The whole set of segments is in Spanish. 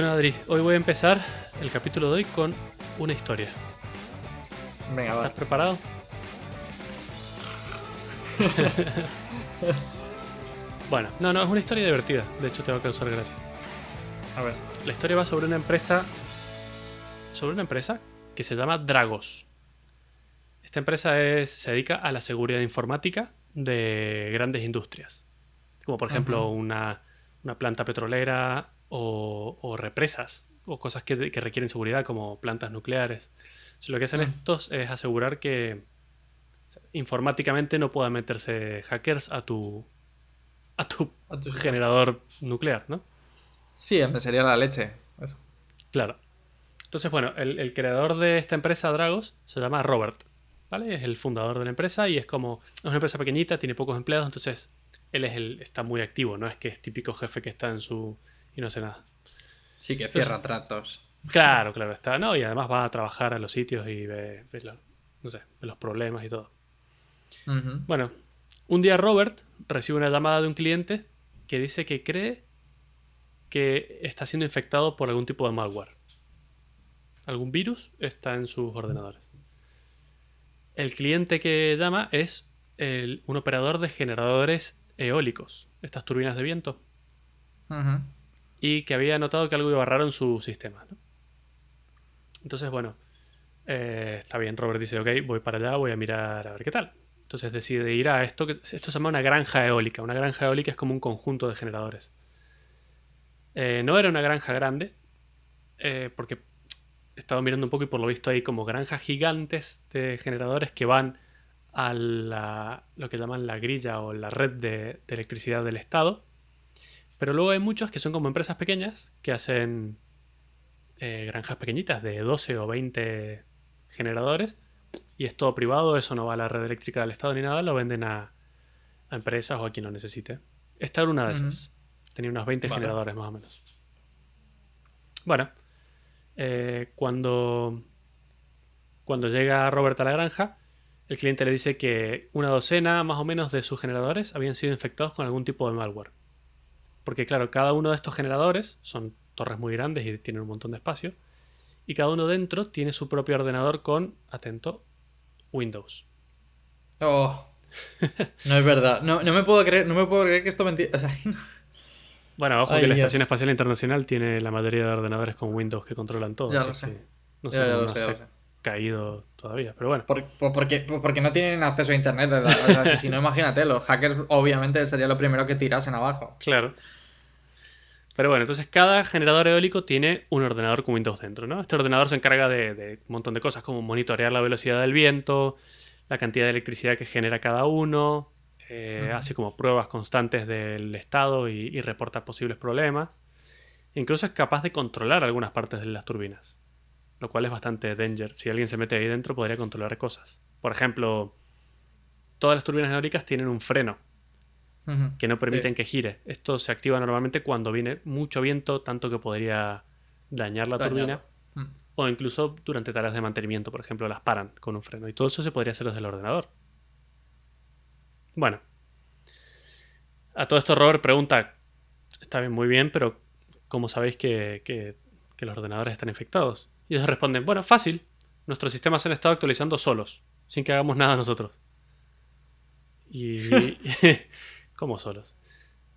Bueno, Adri, hoy voy a empezar el capítulo de hoy con una historia. Venga, ¿Estás va. preparado? bueno, no, no, es una historia divertida. De hecho, te va a causar gracia. A ver. La historia va sobre una empresa. Sobre una empresa que se llama Dragos. Esta empresa es, se dedica a la seguridad informática de grandes industrias. Como por ejemplo una planta petrolera o, o represas o cosas que, que requieren seguridad como plantas nucleares. Entonces, lo que hacen Mm. estos es asegurar que informáticamente no puedan meterse hackers a tu, a tu A tu- generador nuclear, ¿no? Sí, sería la leche. Eso. Claro. Entonces, bueno, el, el creador de esta empresa, Dragos, se llama Robert. ¿Vale? Es el fundador de la empresa y es como. Es una empresa pequeñita, tiene pocos empleados, entonces él es el, está muy activo, no es que es típico jefe que está en su. Y no hace nada. Sí, que cierra tratos. Claro, claro, está. No, y además va a trabajar a los sitios y ve, ve lo- no sé, ve los problemas y todo. Bueno, un día Robert recibe una llamada de un cliente que dice que cree que está siendo infectado por algún tipo de malware. Algún virus está en sus ordenadores. El cliente que llama es el- un operador de generadores eólicos, estas turbinas de viento, Ujú. Y que había notado que algo iba raro en su sistema. Entonces, bueno, eh, está bien, Robert dice, ok, voy para allá, voy a mirar a ver qué tal. Entonces decide ir a esto, que esto se llama una granja eólica. Una granja eólica es como un conjunto de generadores. Eh, no era una granja grande, eh, porque he estado mirando un poco y por lo visto hay como granjas gigantes de generadores que van a la- lo que llaman la grilla o la red de electricidad del Estado. Pero luego hay muchos que son como empresas pequeñas que hacen eh, granjas pequeñitas de 12 o 20 generadores y es todo privado, eso no va a la red eléctrica del Estado ni nada, lo venden a, a empresas o a quien lo necesite. Esta era una de esas. Tenía unos 20 Vale. generadores más o menos. Bueno, eh, cuando, cuando llega Robert a la granja, el cliente le dice que una docena más o menos de sus generadores habían sido infectados con algún tipo de malware. Porque claro, cada uno de estos generadores son torres muy grandes y tienen un montón de espacio. Y cada uno dentro tiene su propio ordenador con, atento, Windows. Oh. No es verdad. No, no me puedo creer, no me puedo creer que esto mentira. O sea, Bueno, ojo Ay, que la Dios. Estación Espacial Internacional tiene la mayoría de ordenadores con Windows que controlan todo. Ya lo sé. No sé caído todavía, pero bueno. Por- por- porque, por- porque no tienen acceso a internet. O sea, si no, imagínate, los hackers obviamente sería lo primero que tirasen abajo. Claro. Pero bueno, entonces cada generador eólico tiene un ordenador con Windows dentro, ¿no? Este ordenador se encarga de, de un montón de cosas, como monitorear la velocidad del viento, la cantidad de electricidad que genera cada uno, eh, hace como pruebas constantes del estado y, y reporta posibles problemas. Incluso es capaz de controlar algunas partes de las turbinas, lo cual es bastante danger. Si alguien se mete ahí dentro podría controlar cosas. Por ejemplo, todas las turbinas eólicas tienen un freno que no permiten Sí. que gire. Esto se activa normalmente cuando viene mucho viento, tanto que podría dañar la turbina, o incluso durante tareas de mantenimiento, por ejemplo, las paran con un freno. Y todo eso se podría hacer desde el ordenador. Bueno. A todo esto Robert pregunta, está bien, muy bien, pero ¿cómo sabéis que, que- que los ordenadores están infectados? Y ellos responden, bueno, fácil. Nuestros sistemas se han estado actualizando solos, sin que hagamos nada nosotros. Y... ¿Cómo solos?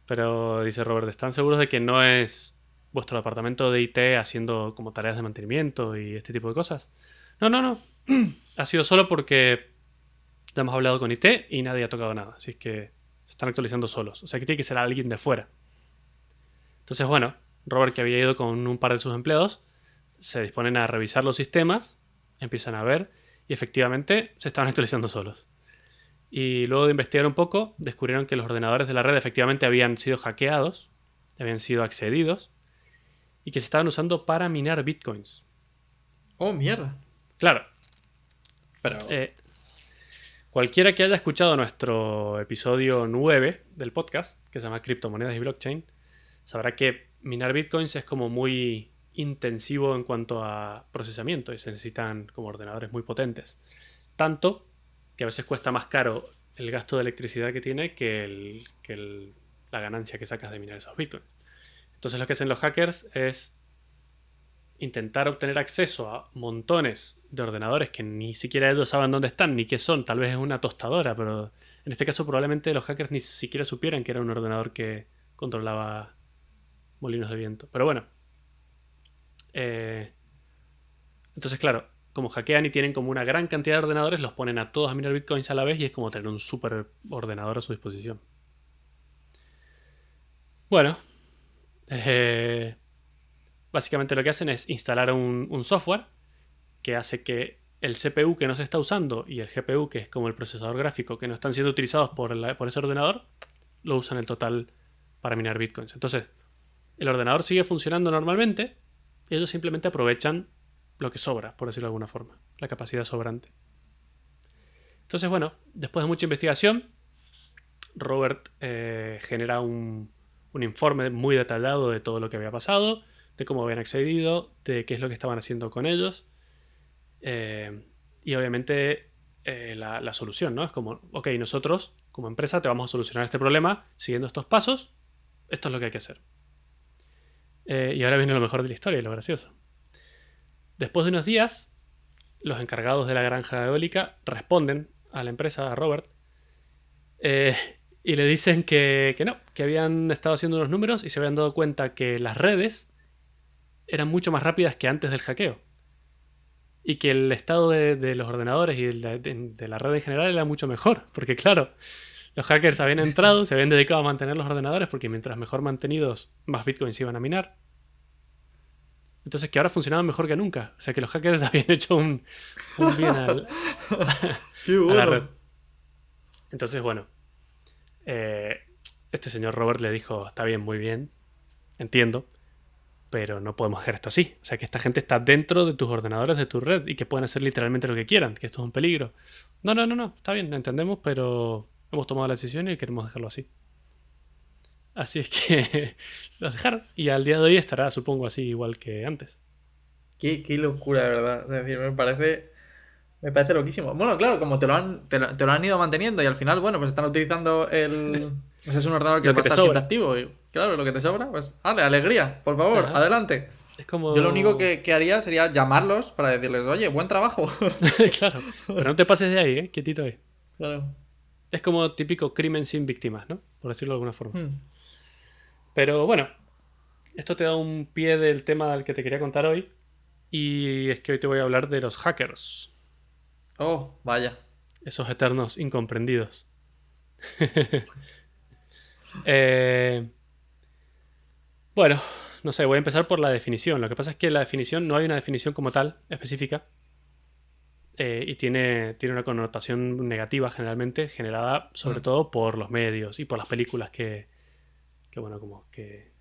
Pero dice Robert, ¿están seguros de que no es vuestro departamento de IT haciendo como tareas de mantenimiento y este tipo de cosas? No, no, no. ha sido solo porque ya hemos hablado con IT y nadie ha tocado nada. Así que se están actualizando solos. O sea que tiene que ser alguien de fuera. Entonces, bueno, Robert, que había ido con un par de sus empleados, se disponen a revisar los sistemas, empiezan a ver y efectivamente se estaban actualizando solos. Y luego de investigar un poco, descubrieron que los ordenadores de la red efectivamente habían sido hackeados, habían sido accedidos y que se estaban usando para minar bitcoins. Oh, mierda. Claro, Pero. eh, cualquiera que haya escuchado nuestro episodio 9 del podcast, que se llama Criptomonedas y Blockchain, sabrá que minar bitcoins es como muy intensivo en cuanto a procesamiento y se necesitan como ordenadores muy potentes. Tanto que a veces cuesta más caro el gasto de electricidad que tiene que, la ganancia que sacas de minar esos bitcoins. Entonces lo que hacen los hackers es intentar obtener acceso a montones de ordenadores que ni siquiera ellos saben dónde están ni qué son. Tal vez es una tostadora, pero en este caso probablemente los hackers ni siquiera supieran que era un ordenador que controlaba molinos de viento. Pero bueno. Eh, entonces, claro, como hackean y tienen como una gran cantidad de ordenadores, los ponen a todos a minar bitcoins a la vez y es como tener un super ordenador a su disposición. Bueno, eh, básicamente lo que hacen es instalar un, software que hace que el CPU que no se está usando y el GPU, que es como el procesador gráfico, que no están siendo utilizados por, por ese ordenador, lo usan el total para minar bitcoins. Entonces, el ordenador sigue funcionando normalmente ellos simplemente aprovechan lo que sobra, por decirlo de alguna forma, la capacidad sobrante. Entonces, bueno, después de mucha investigación, Robert eh, genera un, informe muy detallado de todo lo que había pasado, de cómo habían accedido, de qué es lo que estaban haciendo con ellos. Eh, y obviamente eh, la, la, solución, ¿no? Es como, ok, nosotros como empresa te vamos a solucionar este problema siguiendo estos pasos. Esto es lo que hay que hacer. Y ahora viene lo mejor de la historia y lo gracioso. Después de unos días, los encargados de la granja eólica responden a la empresa, a Robert, eh, y le dicen que, no, que habían estado haciendo unos números y se habían dado cuenta que las redes eran mucho más rápidas que antes del hackeo. Y que el estado de, los ordenadores y de, la red en general era mucho mejor. Porque claro, los hackers habían entrado, se habían dedicado a mantener los ordenadores porque mientras mejor mantenidos, más bitcoins iban a minar. Entonces que ahora funcionaban mejor que nunca. O sea que los hackers habían hecho un, bien al, Qué bueno. Entonces, bueno. Eh, este señor Robert le dijo, está bien, muy bien, entiendo, pero no podemos hacer esto así. O sea que esta gente está dentro de tus ordenadores, de tu red, y que pueden hacer literalmente lo que quieran, que esto es un peligro. No, no, no, no, está bien, entendemos, pero hemos tomado la decisión y queremos dejarlo así. Así es que los dejaron. Y al día de hoy estará, supongo, así igual que antes. Qué, qué locura, de verdad. Es decir, me parece. Me parece loquísimo. Bueno, claro, como te lo han, te lo, han ido manteniendo y al final, bueno, pues están utilizando el. Pues es un ordenador que, está siempre activo. Y, claro, lo que te sobra, pues. ¡Ale, alegría! Por favor, adelante. Es como... Yo lo único que, que, haría sería llamarlos para decirles, oye, buen trabajo. claro, pero no te pases de ahí, ¿eh? Quietito ahí. Claro. Es como típico crimen sin víctimas, ¿no? Por decirlo de alguna forma. Hmm. Pero bueno, esto te da un pie del tema del que te quería contar hoy. Y es que hoy te voy a hablar de los hackers. Oh, vaya. Esos eternos incomprendidos. Eh, bueno, no sé, voy a empezar por la definición. Lo que pasa es que la definición no hay una definición como tal específica. Eh, y tiene, tiene una connotación negativa generalmente, generada sobre mm. todo por los medios y por las películas que, que bueno, como que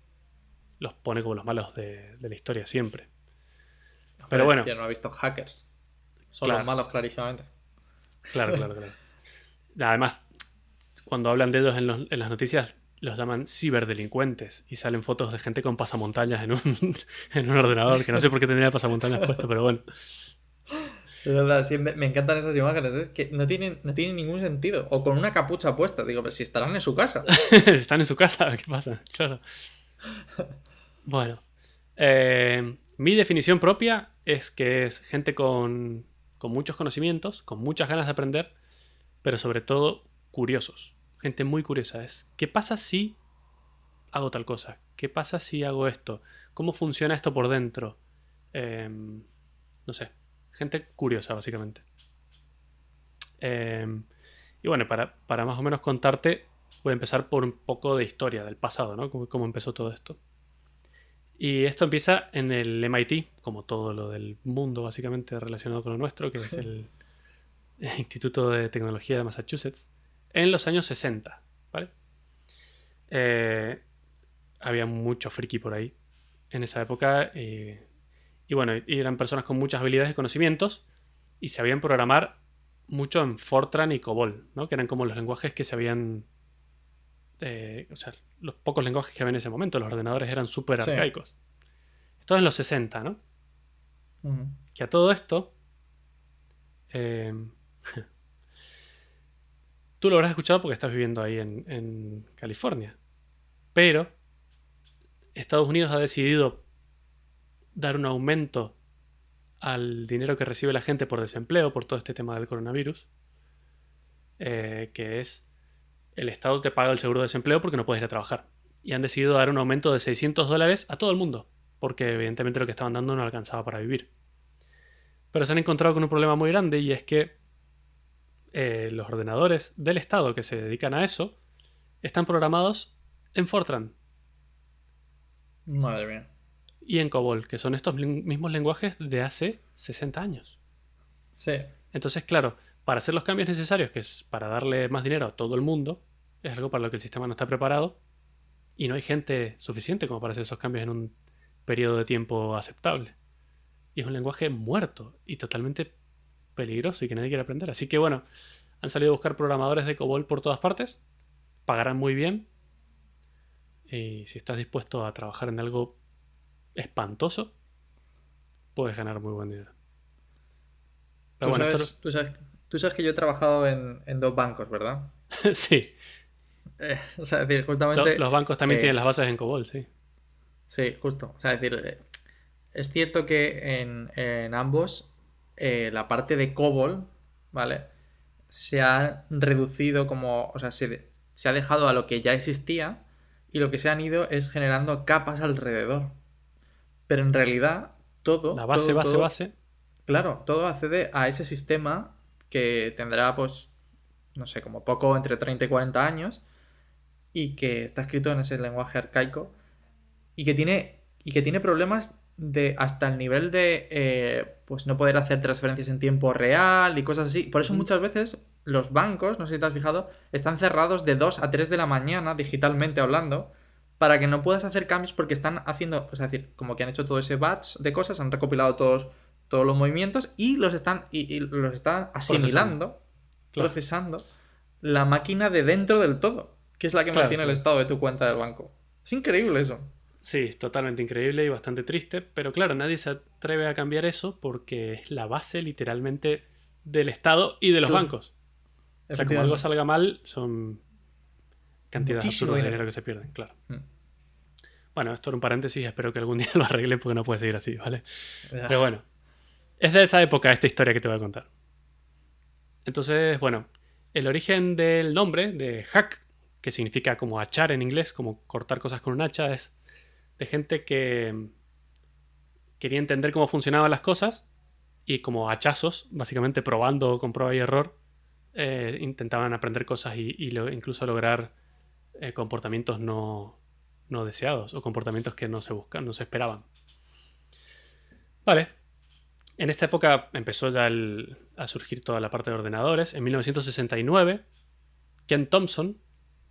los pone como los malos de, la historia siempre. Pero bueno. Ya no ha visto hackers. Son los malos, clarísimamente. Claro, claro, claro. Además, cuando hablan de ellos en, las noticias, los llaman ciberdelincuentes y salen fotos de gente con pasamontañas en un, en un ordenador, que no sé por qué tendría pasamontañas puesto, pero bueno. Es verdad, sí, me, encantan esas imágenes, que no tienen, no tienen ningún sentido. O con una capucha puesta, digo, pues si estarán en su casa. Están en su casa, ¿qué pasa? Claro. Bueno, eh, mi definición propia es que es gente con, con muchos conocimientos, con muchas ganas de aprender, pero sobre todo curiosos. Gente muy curiosa. Es, ¿qué pasa si hago tal cosa? ¿Qué pasa si hago esto? ¿Cómo funciona esto por dentro? Em, no sé, Gente curiosa, básicamente. Em, y bueno, para, más o menos contarte, voy a empezar por un poco de historia del pasado, ¿no? Cómo, empezó todo esto. Y esto empieza en el MIT, como todo lo del mundo básicamente relacionado con lo nuestro, que es el Instituto de Tecnología de Massachusetts, en los años 60, ¿vale? Eh, había mucho friki por ahí en esa época. Eh, y bueno, eran personas con muchas habilidades y conocimientos y sabían programar mucho en Fortran y COBOL, ¿no? Que eran como los lenguajes que se habían... Eh, o sea, los pocos lenguajes que había en ese momento. Los ordenadores eran súper arcaicos. Esto es en los 60, ¿no? Que a todo esto... Em, tú lo habrás escuchado porque estás viviendo ahí en, en California. Pero Estados Unidos ha decidido dar un aumento al dinero que recibe la gente por desempleo, por todo este tema del coronavirus, eh, que es el Estado te paga el seguro de desempleo porque no puedes ir a trabajar. Y han decidido dar un aumento de 600 dólares a todo el mundo, porque evidentemente lo que estaban dando no alcanzaba para vivir. Pero se han encontrado con un problema muy grande y es que eh, los ordenadores del Estado que se dedican a eso están programados en Fortran. Madre mía y en COBOL, que son estos mismos lenguajes de hace 60 años. Sí. Entonces, claro, para hacer los cambios necesarios, que es para darle más dinero a todo el mundo, es algo para lo que el sistema no está preparado y no hay gente suficiente como para hacer esos cambios en un periodo de tiempo aceptable. Y es un lenguaje muerto y totalmente peligroso y que nadie quiere aprender. Así que bueno, han salido a buscar programadores de COBOL por todas partes, pagarán muy bien y si estás dispuesto a trabajar en algo espantoso, puedes ganar muy buen dinero. ¿Tú, sabes, que yo he trabajado en, dos bancos, ¿verdad? sí. Eh, o sea, decir, justamente. Los, bancos también tienen las bases en COBOL, sí. Sí, justo. O sea, decir, eh, es cierto que en, ambos eh, la parte de COBOL, ¿vale? Se ha reducido como. O sea, se, se ha dejado a lo que ya existía y lo que se han ido es generando capas alrededor. Pero en realidad, todo. La base, base, base. Claro, todo accede a ese sistema que tendrá, pues, no sé, como poco entre 30 y 40 años y que está escrito en ese lenguaje arcaico y que tiene, y que tiene problemas de hasta el nivel de eh, pues no poder hacer transferencias en tiempo real y cosas así. Por eso muchas veces los bancos, no sé si te has fijado, están cerrados de 2 a 3 de la mañana digitalmente hablando para que no puedas hacer cambios porque están haciendo, es decir, como que han hecho todo ese batch de cosas, han recopilado todos, todos los movimientos y los están, y, los están asimilando, procesando, la máquina de dentro del todo, que es la que mantiene el estado de tu cuenta del banco. Es increíble eso. Sí, totalmente increíble y bastante triste, pero claro, nadie se atreve a cambiar eso porque es la base literalmente del Estado y de los bancos. O sea, como algo salga mal, son cantidades absurdas de dinero que se pierden, claro. Mm. Bueno, esto era un paréntesis, espero que algún día lo arreglen porque no puede seguir así, ¿vale? Pero bueno, es de esa época esta historia que te voy a contar. Entonces, bueno, el origen del nombre de hack, que significa como achar en inglés, como cortar cosas con un hacha, es de gente que quería entender cómo funcionaban las cosas y como hachazos, básicamente probando con prueba y error, eh, intentaban aprender cosas y, incluso lograr eh, comportamientos no, no deseados o comportamientos que no se buscan, no se esperaban. Vale. En esta época empezó ya a surgir toda la parte de ordenadores. En 1969, Ken Thompson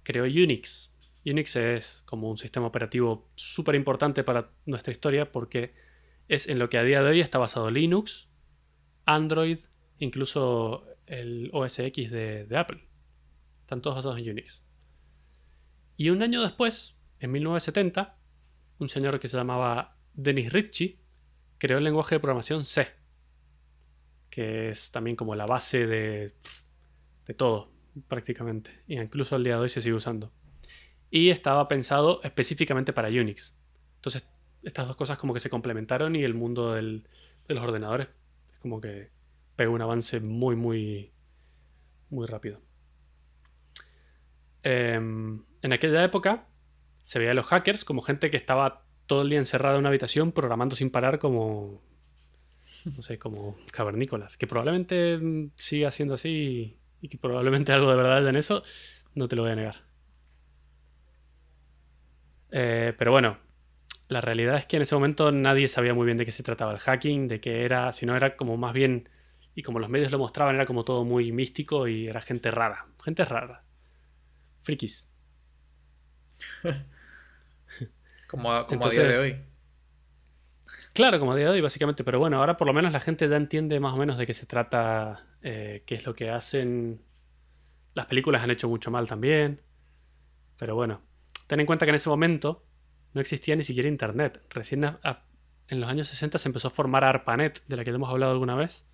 creó Unix. Unix es como un sistema operativo súper importante para nuestra historia porque es en lo que a día de hoy está basado Linux, Android, incluso el OS X de, de Apple. Están todos basados en Unix. Y un año después, en 1970, un señor que se llamaba Dennis Ritchie creó el lenguaje de programación C, que es también como la base de, de todo, prácticamente. Y incluso al día de hoy se sigue usando. Y estaba pensado específicamente para Unix. Entonces, estas dos cosas como que se complementaron y el mundo de los ordenadores es como que pegó un avance muy, muy, muy rápido. Em, en aquella época, se veía a los hackers como gente que estaba todo el día encerrada en una habitación programando sin parar como no sé, como cavernícolas, que probablemente mm, siga siendo así y que probablemente algo de verdad en eso, no te lo voy a negar. Eh, pero bueno, la realidad es que en ese momento nadie sabía muy bien de qué se trataba el hacking, de qué era, si no era como más bien, y como los medios lo mostraban, era como todo muy místico y era gente rara, gente rara, frikis. como a, día de hoy. Claro, como a día de hoy, básicamente. Pero bueno, ahora por lo menos la gente ya entiende más o menos de qué se trata, eh, qué es lo que hacen. Las películas han hecho mucho mal también. Pero bueno, ten en cuenta que en ese momento no existía ni siquiera Internet. Recién en los años 60 se empezó a formar ARPANET, de la que hemos hablado alguna vez.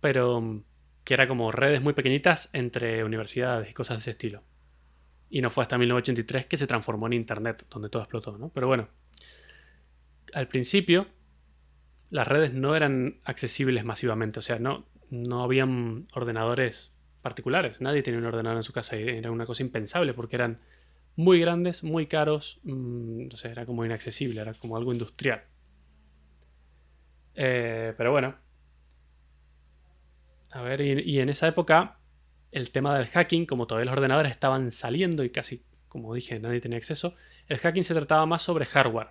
Pero mm, que era como redes muy pequeñitas entre universidades y cosas de ese estilo. Y no fue hasta 1983 que se transformó en Internet, donde todo explotó, ¿no? Pero bueno, al principio las redes no eran accesibles masivamente. O sea, no, no habían ordenadores particulares. Nadie tenía un ordenador en su casa era una cosa impensable porque eran muy grandes, muy caros. Mm, no era como inaccesible, era como algo industrial. Eh, pero bueno. A ver, y, en esa época el tema del hacking, como todavía los ordenadores estaban saliendo y casi, como dije, nadie tenía acceso, el hacking se trataba más sobre hardware.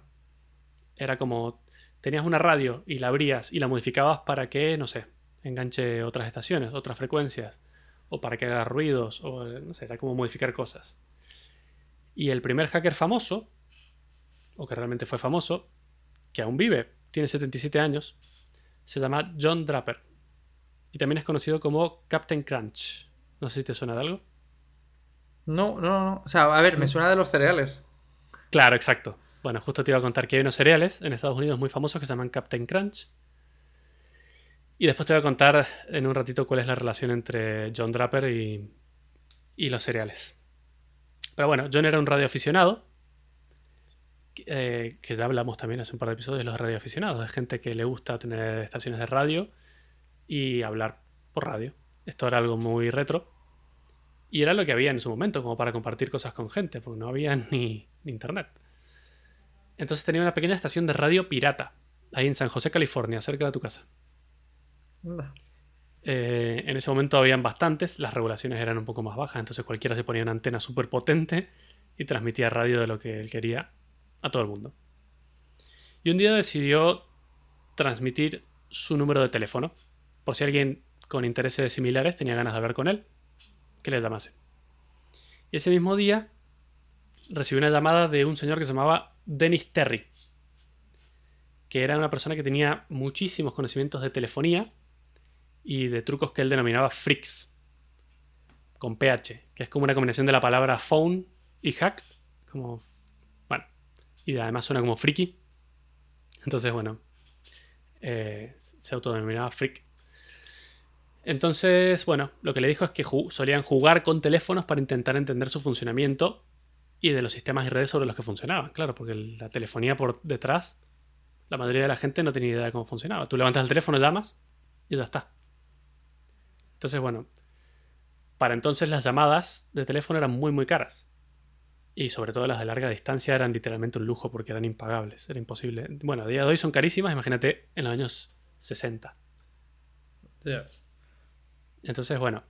Era como tenías una radio y la abrías y la modificabas para que, no sé, enganche otras estaciones, otras frecuencias, o para que haga ruidos, o no sé, era como modificar cosas. Y el primer hacker famoso, o que realmente fue famoso, que aún vive, tiene 77 años, se llama John Draper. Y también es conocido como Captain Crunch. No sé si te suena de algo. No, no, no. O sea, a ver, me mm. suena de los cereales. Claro, exacto. Bueno, justo te iba a contar que hay unos cereales en Estados Unidos muy famosos que se llaman Captain Crunch. Y después te voy a contar en un ratito cuál es la relación entre John Draper y, y los cereales. Pero bueno, John era un radioaficionado eh, que ya hablamos también hace un par de episodios de los radioaficionados, de gente que le gusta tener estaciones de radio y hablar por radio. Esto era algo muy retro y era lo que había en su momento, como para compartir cosas con gente, porque no había ni, internet. Entonces tenía una pequeña estación de radio pirata, ahí en San José, California, cerca de tu casa. Eh, en ese momento habían bastantes, las regulaciones eran un poco más bajas, entonces cualquiera se ponía una antena súper potente y transmitía radio de lo que él quería a todo el mundo. Y un día decidió transmitir su número de teléfono, por si alguien con intereses similares tenía ganas de hablar con él, que le llamase. Y ese mismo día recibió una llamada de un señor que se llamaba Dennis Terry, que era una persona que tenía muchísimos conocimientos de telefonía y de trucos que él denominaba freaks, con PH, que es como una combinación de la palabra phone y hack, como y además suena como friki. Entonces, bueno, eh, se autodenominaba freak. Entonces, bueno, lo que le dijo es que solían jugar con teléfonos para intentar entender su funcionamiento y de los sistemas y redes sobre los que funcionaban. Claro, porque la telefonía por detrás, la mayoría de la gente no tenía idea de cómo funcionaba. Tú levantas el teléfono, llamas y ya está. Entonces, bueno, para entonces las llamadas de teléfono eran muy, muy caras. Y sobre todo las de larga distancia eran literalmente un lujo porque eran impagables, era imposible. Bueno, a día de hoy son carísimas, imagínate en los años 60. Entonces, bueno,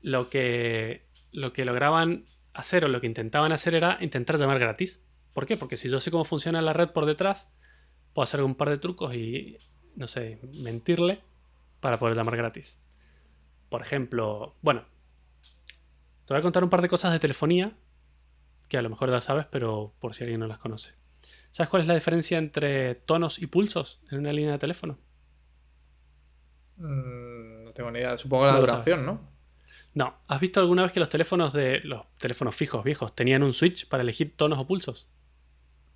lo que, lo que lograban hacer o lo que intentaban hacer era intentar llamar gratis. ¿Por qué? Porque si yo sé cómo funciona la red por detrás, puedo hacer un par de trucos y, no sé, mentirle para poder llamar gratis. Por ejemplo, bueno, te voy a contar un par de cosas de telefonía que a lo mejor ya sabes, pero por si alguien no las conoce. ¿Sabes cuál es la diferencia entre tonos y pulsos en una línea de teléfono? Mm, tengo ni idea. Supongo la duración, ¿no? No. ¿Has visto alguna vez que los teléfonos de los teléfonos fijos viejos tenían un switch para elegir tonos o pulsos?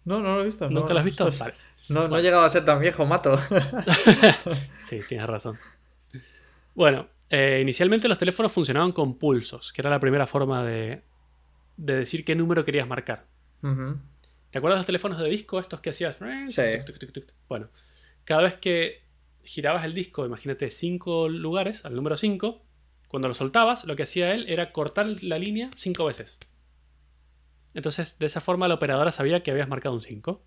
No, no lo he visto. ¿Nunca lo has visto? No, no he llegado a ser tan viejo, mato. sí, tienes razón. Bueno, eh, inicialmente los teléfonos funcionaban con pulsos, que era la primera forma de, de decir qué número querías marcar. ¿Te acuerdas de los teléfonos de disco estos que hacías? Sí. Bueno, cada vez que girabas el disco, imagínate cinco lugares, al número 5, cuando lo soltabas, lo que hacía él era cortar la línea cinco veces. Entonces, de esa forma la operadora sabía que habías marcado un 5.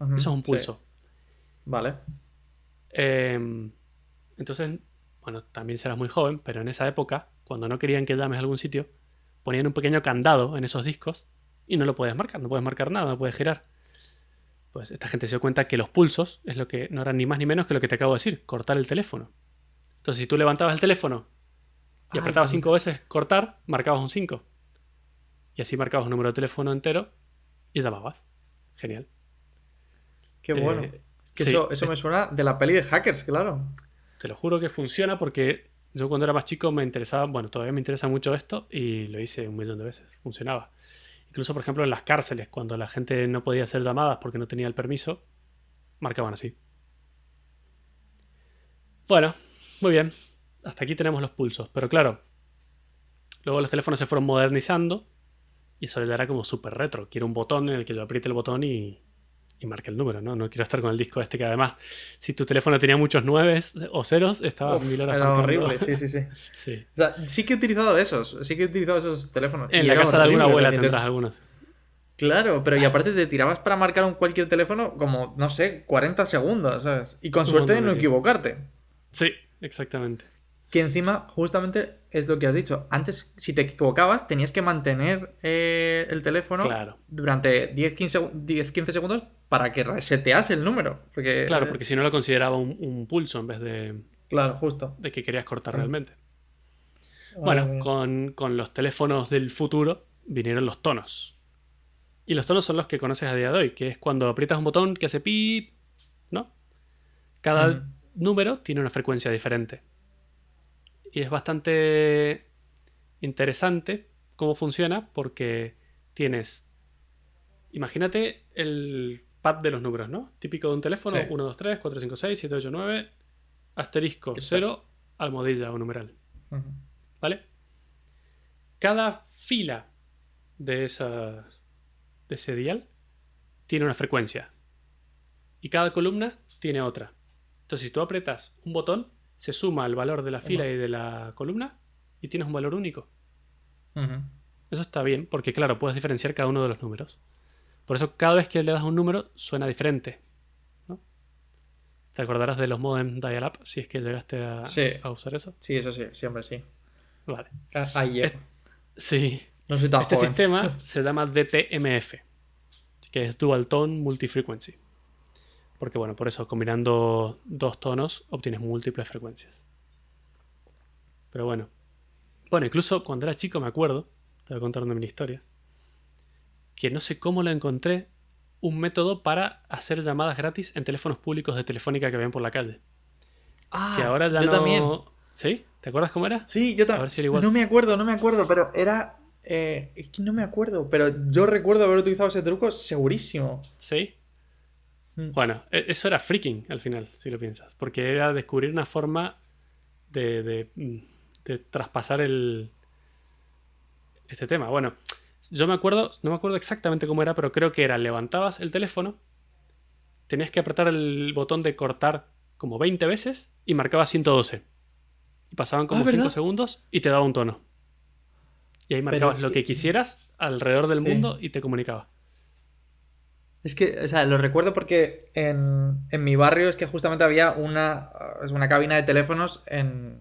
Eso es un pulso. Vale. Em, entonces, bueno, también serás muy joven, pero en esa época, cuando no querían que llames a algún sitio, ponían un pequeño candado en esos discos y no lo puedes marcar, no puedes marcar nada, no puedes girar. Pues esta gente se dio cuenta que los pulsos es lo que no eran ni más ni menos que lo que te acabo de decir, cortar el teléfono. Entonces, si tú levantabas el teléfono y apretabas cinco veces cortar, marcabas un 5. Y así marcabas un número de teléfono entero y llamabas. Genial. Qué bueno. Eh, que eso, me suena de la peli de hackers, claro. Te lo juro que funciona porque yo cuando era más chico me interesaba, bueno, todavía me interesa mucho esto y lo hice un millón de veces, funcionaba. Incluso, por ejemplo, en las cárceles, cuando la gente no podía hacer llamadas porque no tenía el permiso, marcaban así. Bueno, muy bien. Hasta aquí tenemos los pulsos. Pero claro, luego los teléfonos se fueron modernizando y eso le dará como súper retro. Quiero un botón en el que yo apriete el botón y, y marque el número, ¿no? No quiero estar con el disco este que además, si tu teléfono tenía muchos nueves o ceros, estaba mil horas Era horrible, sí, sí, sí, sí. O sea, sí que he utilizado esos, sí que he utilizado esos teléfonos. En la casa de alguna abuela tendrás algunos. Claro, pero y aparte te tirabas para marcar un cualquier teléfono como, no sé, 40 segundos, ¿sabes? Y con suerte de no equivocarte. Sí, exactamente. Que encima, justamente, es lo que has dicho. Antes, si te equivocabas, tenías que mantener eh, el teléfono durante 10-15 segundos para que resetease el número. Porque, claro, porque si no lo consideraba un, pulso en vez de. Claro, justo. De que querías cortar realmente. Bueno, con, con, los teléfonos del futuro vinieron los tonos. Y los tonos son los que conoces a día de hoy, que es cuando aprietas un botón que hace pip, ¿no? Cada número tiene una frecuencia diferente. Y es bastante interesante cómo funciona porque tienes, imagínate el pad de los números, ¿no? Típico de un teléfono, 1, 2, 3, 4, 5, 6, 7, 8, 9, asterisco, 0, almohadilla o numeral. ¿Vale? Cada fila de, esas, de ese dial tiene una frecuencia. Y cada columna tiene otra. Entonces, si tú apretas un botón, se suma el valor de la fila y de la columna y tienes un valor único. Eso está bien, porque claro, puedes diferenciar cada uno de los números. Por eso cada vez que le das un número suena diferente. ¿no? ¿Te acordarás de los modem dial-up si es que llegaste a, usar eso? Sí, eso sí, siempre sí. Vale. Ayer. sí. este sistema se llama DTMF, que es Dual Tone Multifrequency. Porque bueno, por eso combinando dos tonos obtienes múltiples frecuencias. Pero bueno. Bueno, incluso cuando era chico me acuerdo, te voy a contar una mini historia, que no sé cómo lo encontré, un método para hacer llamadas gratis en teléfonos públicos de Telefónica que ven por la calle. Ah, que ahora ya yo también. ¿Sí? ¿Te acuerdas cómo era? Sí, yo también. no me acuerdo, no me acuerdo, pero era... Eh, es que no me acuerdo, pero yo recuerdo haber utilizado ese truco segurísimo. ¿Sí? Mm. Bueno, e, eso era freaking al final, si lo piensas, porque era descubrir una forma de, mm, de, traspasar el este tema. Bueno, yo me acuerdo, no me acuerdo exactamente cómo era, pero creo que era levantabas el teléfono, tenías que apretar el botón de cortar como 20 veces y marcaba 112. Y pasaban como 5 ah, segundos y te daba un tono. Y ahí marcabas lo que quisieras alrededor del mundo y te comunicaba. Es que, o sea, lo recuerdo porque en, mi barrio es que justamente había una, una cabina de teléfonos en,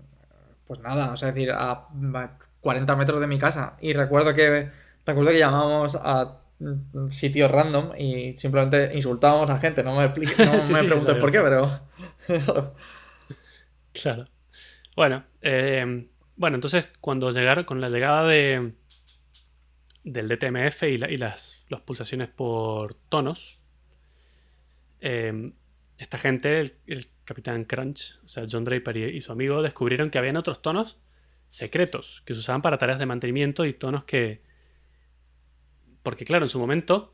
pues nada, o sea, decir, a 40 metros de mi casa. Y recuerdo que, recuerdo que llamábamos a sitios random y simplemente insultábamos a gente. No me, no me preguntes por qué, pero... claro. Bueno, eh, bueno, entonces cuando llegaron, con la llegada de, del DTMF y, las pulsaciones por tonos, em, esta gente, el, capitán Crunch, o sea, John Draper y, su amigo, descubrieron que habían otros tonos secretos que se usaban para tareas de mantenimiento y tonos que... Porque claro, en su momento,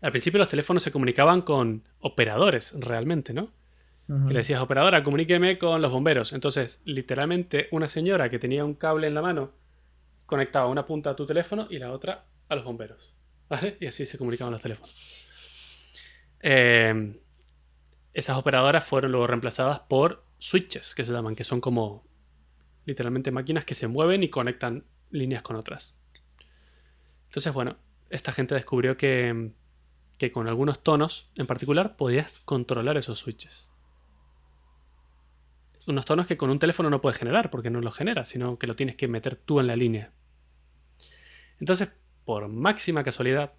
al principio los teléfonos se comunicaban con operadores realmente, ¿no? Que le decías, operadora, comuníqueme con los bomberos. Entonces, literalmente, una señora que tenía un cable en la mano conectaba una punta a tu teléfono y la otra a los bomberos. ¿Vale? Y así se comunicaban los teléfonos. Em, esas operadoras fueron luego reemplazadas por switches, que se llaman, que son como literalmente máquinas que se mueven y conectan líneas con otras. Entonces, bueno, esta gente descubrió que, que con algunos tonos en particular podías controlar esos switches. Unos tonos que con un teléfono no puedes generar, porque no los generas, sino que lo tienes que meter tú en la línea. Entonces, por máxima casualidad,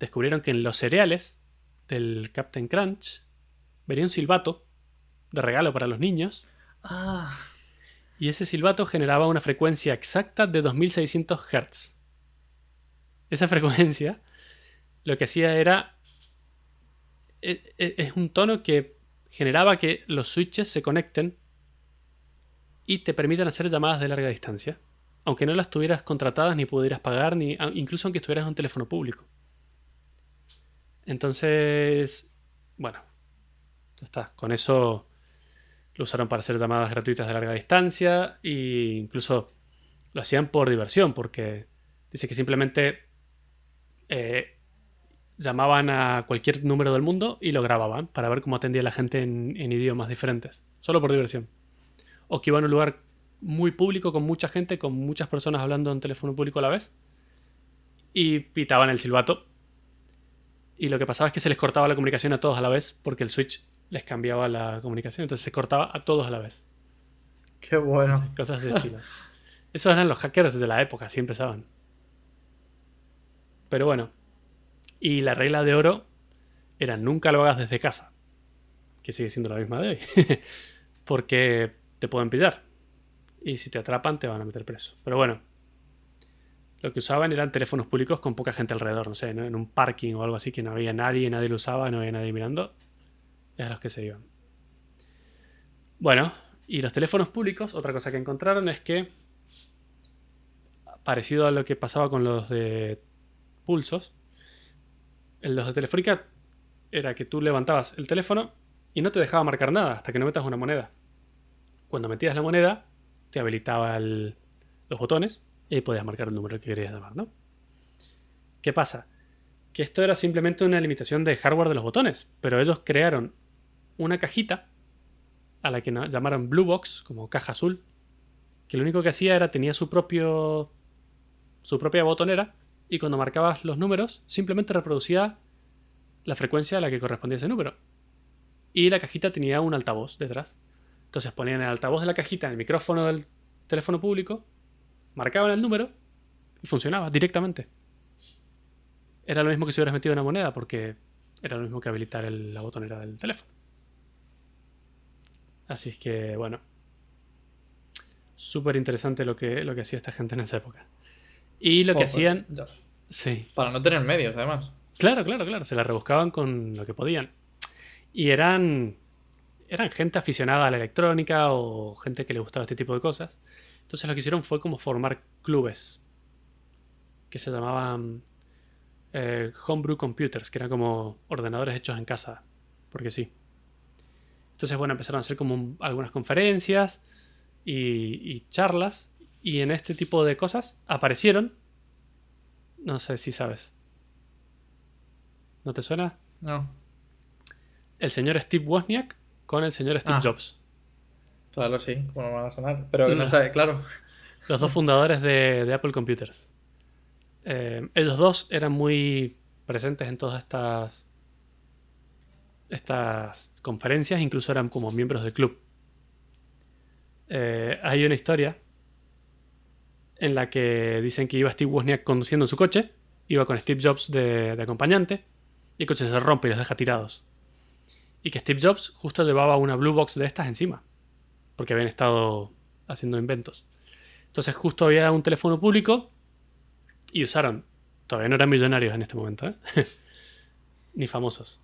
descubrieron que en los cereales del Captain Crunch venía un silbato de regalo para los niños. Ah. Y ese silbato generaba una frecuencia exacta de 2600 Hz. Esa frecuencia lo que hacía era. E, e, es un tono que generaba que los switches se conecten y te permitan hacer llamadas de larga distancia aunque no las tuvieras contratadas ni pudieras pagar, ni incluso aunque estuvieras en un teléfono público. Entonces, bueno, ya está. Con eso lo usaron para hacer llamadas gratuitas de larga distancia e incluso lo hacían por diversión, porque dice que simplemente eh, llamaban a cualquier número del mundo y lo grababan para ver cómo atendía la gente en, idiomas diferentes, solo por diversión. O que iban a un lugar muy público con mucha gente, con muchas personas hablando en teléfono público a la vez y pitaban el silbato. Y lo que pasaba es que se les cortaba la comunicación a todos a la vez porque el switch les cambiaba la comunicación, entonces se cortaba a todos a la vez. Qué bueno. cosas de estilo. Esos eran los hackers de la época, así empezaban. Pero bueno, y la regla de oro era nunca lo hagas desde casa. Que sigue siendo la misma de hoy. Porque te pueden pillar. Y si te atrapan te van a meter preso. Pero bueno. Lo que usaban eran teléfonos públicos con poca gente alrededor. No sé, en un parking o algo así que no había nadie, nadie lo usaba, no había nadie mirando. Es a los que se iban. Bueno, y los teléfonos públicos, otra cosa que encontraron es que, parecido a lo que pasaba con los de pulsos, el los de Telefónica era que tú levantabas el teléfono y no te dejaba marcar nada hasta que no metas una moneda. Cuando metías la moneda, te habilitaba los botones y ahí podías marcar el número que querías llamar, ¿no? ¿Qué pasa? Que esto era simplemente una limitación de hardware de los botones, pero ellos crearon una cajita a la que llamaron Blue Box, como caja azul, que lo único que hacía era tenía su propio su propia botonera y cuando marcabas los números simplemente reproducía la frecuencia a la que correspondía ese número. Y la cajita tenía un altavoz detrás. Entonces ponían el altavoz de la cajita en el micrófono del teléfono público, marcaban el número y funcionaba directamente. Era lo mismo que si hubieras metido una moneda porque era lo mismo que habilitar la botonera del teléfono. Así es que, bueno. Súper interesante lo que, lo que hacía esta gente en esa época. Y lo que hacían. Sí. Para no tener medios, además. Claro, claro, claro. Se la rebuscaban con lo que podían. Y eran. Eran gente aficionada a la electrónica o gente que le gustaba este tipo de cosas. Entonces lo que hicieron fue como formar clubes. Que se llamaban. Eh, homebrew computers, que eran como ordenadores hechos en casa. Porque sí. Entonces, bueno, empezaron a hacer como algunas conferencias y charlas y en este tipo de cosas aparecieron. No sé si sabes. ¿No te suena? No. El señor Steve Wozniak con el señor Steve ah. Jobs. Claro, sí, como van a sonar. Pero no sé, claro. Los dos fundadores de, Apple Computers. Eh, ellos dos eran muy presentes en todas estas estas conferencias, incluso eran como miembros del club. Eh, hay una historia en la que dicen que iba Steve Wozniak conduciendo en su coche, iba con Steve Jobs de, acompañante, y el coche se rompe y los deja tirados. Y que Steve Jobs justo llevaba una Blue Box de estas encima, porque habían estado haciendo inventos. Entonces justo había un teléfono público y usaron, todavía no eran millonarios en este momento, ¿eh? ni famosos.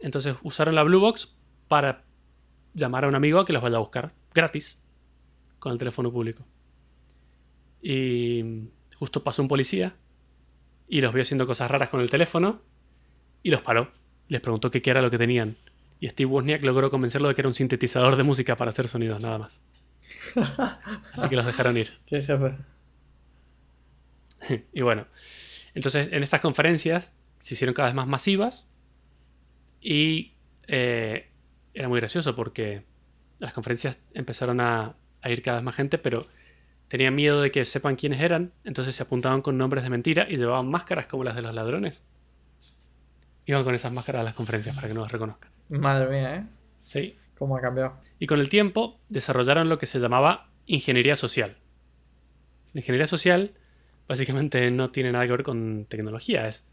Entonces usaron la Blue Box para llamar a un amigo a que los vaya a buscar gratis con el teléfono público. Y justo pasó un policía y los vio haciendo cosas raras con el teléfono y los paró. Les preguntó qué era lo que tenían. Y Steve Wozniak logró convencerlo de que era un sintetizador de música para hacer sonidos, nada más. Así que los dejaron ir. Qué jefe. y bueno, entonces en estas conferencias se hicieron cada vez más masivas y eh, era muy gracioso porque las conferencias empezaron a, a ir cada vez más gente, pero Tenían miedo de que sepan quiénes eran, entonces se apuntaban con nombres de mentira y llevaban máscaras como las de los ladrones. Iban con esas máscaras a las conferencias para que no las reconozcan. Madre mía, ¿eh? Sí. ¿Cómo ha cambiado? Y con el tiempo desarrollaron lo que se llamaba ingeniería social. La ingeniería social básicamente no tiene nada que ver con tecnología. Es,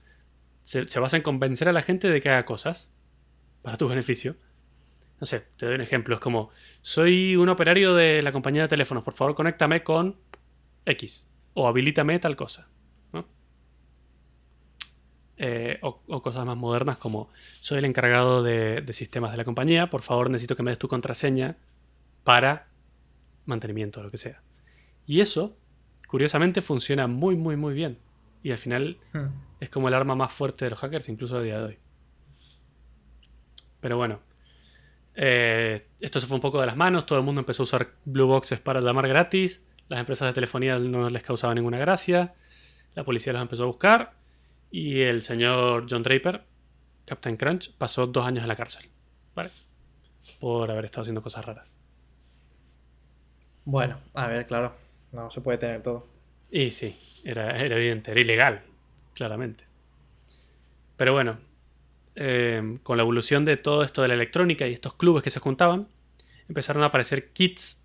se, se basa en convencer a la gente de que haga cosas para tu beneficio no sé, te doy un ejemplo. Es como, soy un operario de la compañía de teléfonos, por favor, conéctame con X. O habilítame tal cosa. Eh, o, cosas más modernas como, soy el encargado de, sistemas de la compañía, por favor, necesito que me des tu contraseña para mantenimiento o lo que sea. Y eso, curiosamente, funciona muy, muy, muy bien. Y al final hmm. es como el arma más fuerte de los hackers, incluso a día de hoy. Pero bueno, eh, esto se fue un poco de las manos, todo el mundo empezó a usar Blue Boxes para llamar gratis, las empresas de telefonía no les causaba ninguna gracia, la policía los empezó a buscar Y el señor John Draper, Captain Crunch, pasó dos años en la cárcel. ¿Vale? Por haber estado haciendo cosas raras. Bueno, a ver, claro. No se puede tener todo. Y sí, era, era evidente, era ilegal, claramente. Pero bueno, eh, con la evolución de todo esto de la electrónica y estos clubes que se juntaban, empezaron a aparecer kits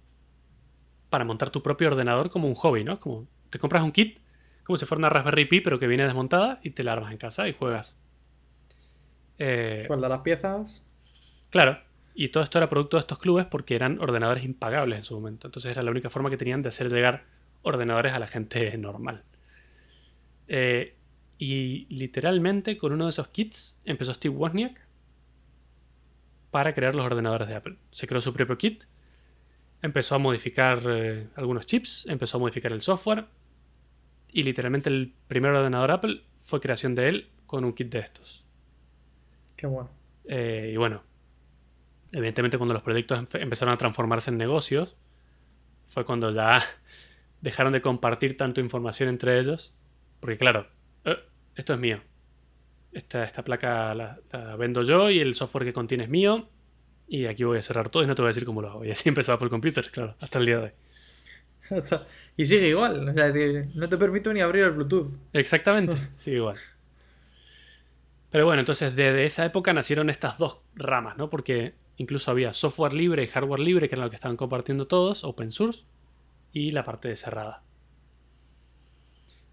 para montar tu propio ordenador como un hobby, ¿no? Como te compras un kit, como si fuera una Raspberry Pi, pero que viene desmontada y te la armas en casa y juegas. Eh, Suelda las piezas. Claro. Y todo esto era producto de estos clubes porque eran ordenadores impagables en su momento. Entonces era la única forma que tenían de hacer llegar ordenadores a la gente normal. Eh, y literalmente con uno de esos kits empezó Steve Wozniak para crear los ordenadores de Apple. Se creó su propio kit, empezó a modificar eh, algunos chips, empezó a modificar el software y literalmente el primer ordenador Apple fue creación de él con un kit de estos. Qué bueno. Eh, y bueno, evidentemente cuando los proyectos empezaron a transformarse en negocios, fue cuando ya dejaron de compartir tanto información entre ellos, porque claro, esto es mío. Esta, esta placa la, vendo yo y el software que contiene es mío. Y aquí voy a cerrar todo y no te voy a decir cómo lo hago. Y así empezó Apple Computers, claro, hasta el día de hoy. y sigue igual. O sea, no te permito ni abrir el Bluetooth. Exactamente, sigue igual. Pero bueno, entonces desde esa época nacieron estas dos ramas, ¿no? Porque incluso había software libre y hardware libre, que era lo que estaban compartiendo todos, open source, y la parte de cerrada.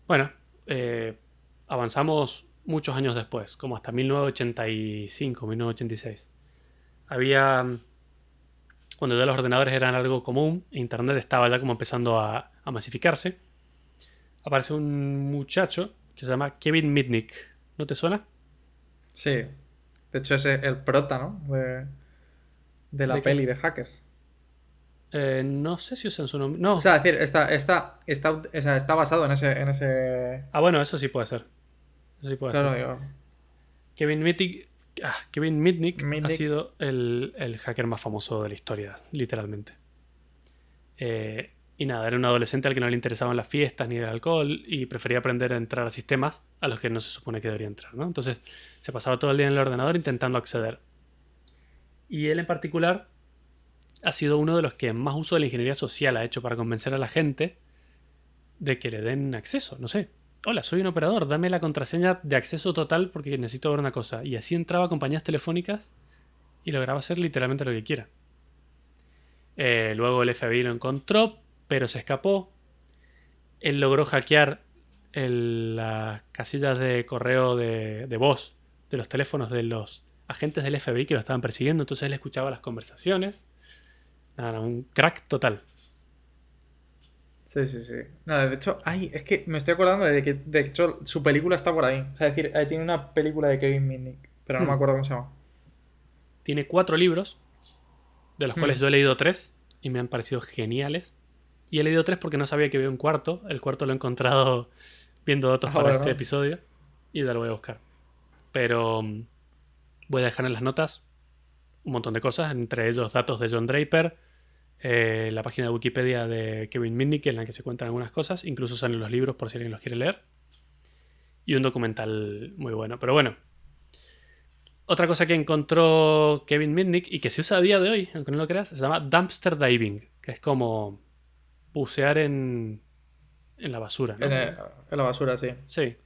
Bueno, eh, avanzamos muchos años después, como hasta 1985, 1986. Había, cuando ya los ordenadores eran algo común, Internet estaba ya como empezando a, masificarse, aparece un muchacho que se llama Kevin Mitnick. ¿No te suena? Sí. De hecho es el prota, ¿no? De, la peli de hackers. Eh, no sé si usan su nombre. No. O sea, decir, está, está, está, está basado en ese, en ese. Ah, bueno, eso sí puede ser. Eso sí puede ser. Kevin Mitnick, ah, Kevin Mitnick, ha sido el, hacker más famoso de la historia, literalmente. Eh, y nada, era un adolescente al que no le interesaban las fiestas ni el alcohol y prefería aprender a entrar a sistemas a los que no se supone que debería entrar, ¿no? Entonces se pasaba todo el día en el ordenador intentando acceder. Y él en particular ha sido uno de los que más uso de la ingeniería social ha hecho para convencer a la gente de que le den acceso. No sé. Hola, soy un operador, dame la contraseña de acceso total porque necesito ver una cosa. Y así entraba a compañías telefónicas y lograba hacer literalmente lo que quiera. Eh, luego el FBI lo encontró, pero se escapó. Él logró hackear las casillas de correo de, de voz de los teléfonos de los agentes del FBI que lo estaban persiguiendo. Entonces él escuchaba las conversaciones Nada, un crack total. Sí, sí, sí. Nada, de hecho, ay, es que me estoy acordando de que de hecho su película está por ahí. O sea, es decir, ahí tiene una película de Kevin Mitnick, pero no me hmm. acuerdo cómo se llama. Tiene cuatro libros, de los cuales hmm. yo he leído tres y me han parecido geniales. Y he leído tres porque no sabía que había un cuarto. El cuarto lo he encontrado viendo datos ah, para este episodio y ya lo voy a buscar. Pero mm, voy a dejar en las notas un montón de cosas, entre ellos datos de John Draper, eh, la página de Wikipedia de Kevin Mitnick en la que se cuentan algunas cosas, incluso salen los libros por si alguien los quiere leer, y un documental muy bueno. Pero bueno, otra cosa que encontró Kevin Mitnick y que se usa a día de hoy, aunque no lo creas, se llama dumpster diving, que es como bucear en, en la basura. En, la basura, sí. Sí.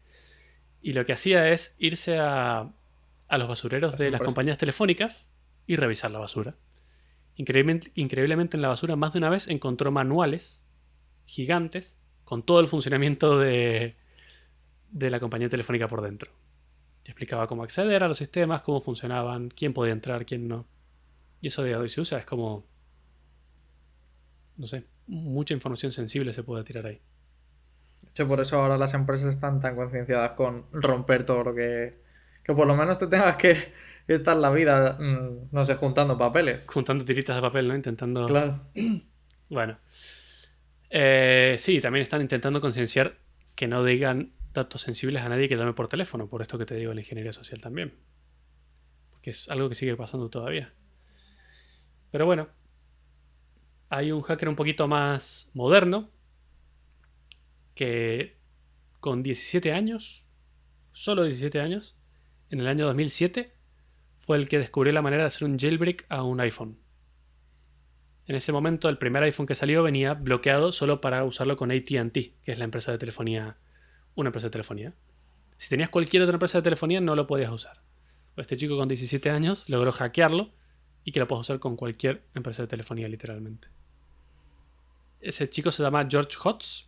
Y lo que hacía es irse a, a los basureros de las compañías telefónicas y revisar la basura. Increíblemente, en la basura más de una vez encontró manuales gigantes con todo el funcionamiento de, de la compañía telefónica por dentro. explicaba cómo acceder a los sistemas, cómo funcionaban, quién podía entrar, quién no. Y eso de hoy se usa, es como... No sé, mucha información sensible se puede tirar ahí. De hecho, por eso ahora las empresas están tan concienciadas con romper todo lo que... Que por lo menos te tengas que esta es la vida, mm, no sé, juntando papeles. Juntando tiritas de papel, ¿no? Intentando. Claro. Bueno. Eh, sí, también están intentando concienciar que no digan datos sensibles a nadie que llame por teléfono, por esto que te digo en la ingeniería social también. Porque es algo que sigue pasando todavía. Pero bueno, hay un hacker un poquito más moderno que con 17 años solo 17 años, en el año 2007, fue el que descubrió la manera de hacer un jailbreak a un iPhone. En ese momento, el primer iPhone que salió venía bloqueado solo para usarlo con ATT, que es la empresa de telefonía, una empresa de telefonía. Si tenías cualquier otra empresa de telefonía, no lo podías usar. Este chico con 17 años logró hackearlo y que lo puedes usar con cualquier empresa de telefonía, literalmente. Ese chico se llama George Hotz.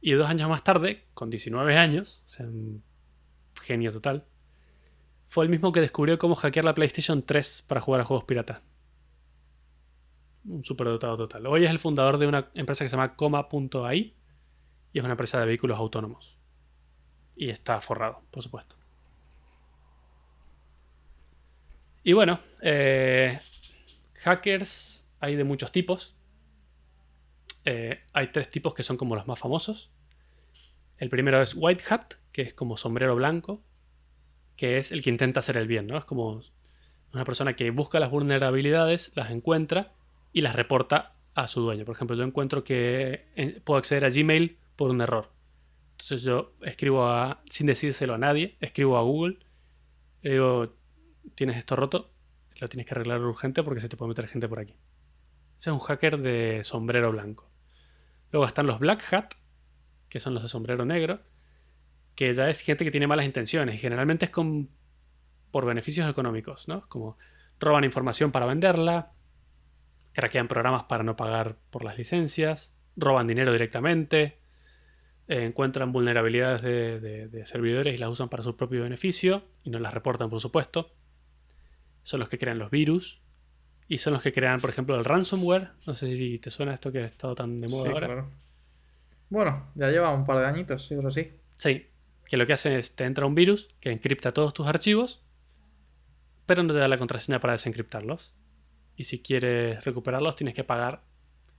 Y dos años más tarde, con 19 años, o sea, genio total, fue el mismo que descubrió cómo hackear la PlayStation 3 para jugar a juegos pirata. Un superdotado total. Hoy es el fundador de una empresa que se llama Coma.ai y es una empresa de vehículos autónomos. Y está forrado, por supuesto. Y bueno, eh, hackers hay de muchos tipos. Eh, hay tres tipos que son como los más famosos. El primero es White Hat, que es como sombrero blanco, que es el que intenta hacer el bien, ¿no? Es como una persona que busca las vulnerabilidades, las encuentra y las reporta a su dueño. Por ejemplo, yo encuentro que eh, puedo acceder a Gmail por un error. Entonces yo escribo a, sin decírselo a nadie, escribo a Google, le digo, tienes esto roto, lo tienes que arreglar urgente porque se te puede meter gente por aquí. Ese es un hacker de sombrero blanco. Luego están los Black Hat, que son los de sombrero negro, que ya es gente que tiene malas intenciones y generalmente es con, por beneficios económicos, ¿no? Como roban información para venderla, craquean programas para no pagar por las licencias, roban dinero directamente, eh, encuentran vulnerabilidades de, servidores y las usan para su propio beneficio y no las reportan, por supuesto. Son los que crean los virus y son los que crean, por ejemplo, el ransomware. No sé si te suena esto que ha estado tan de moda ahora. Bueno, ya lleva un par de añitos, sí, pero sí. Sí, que lo que hace es te entra un virus que encripta todos tus archivos, pero no te da la contraseña para desencriptarlos. Y si quieres recuperarlos, tienes que pagar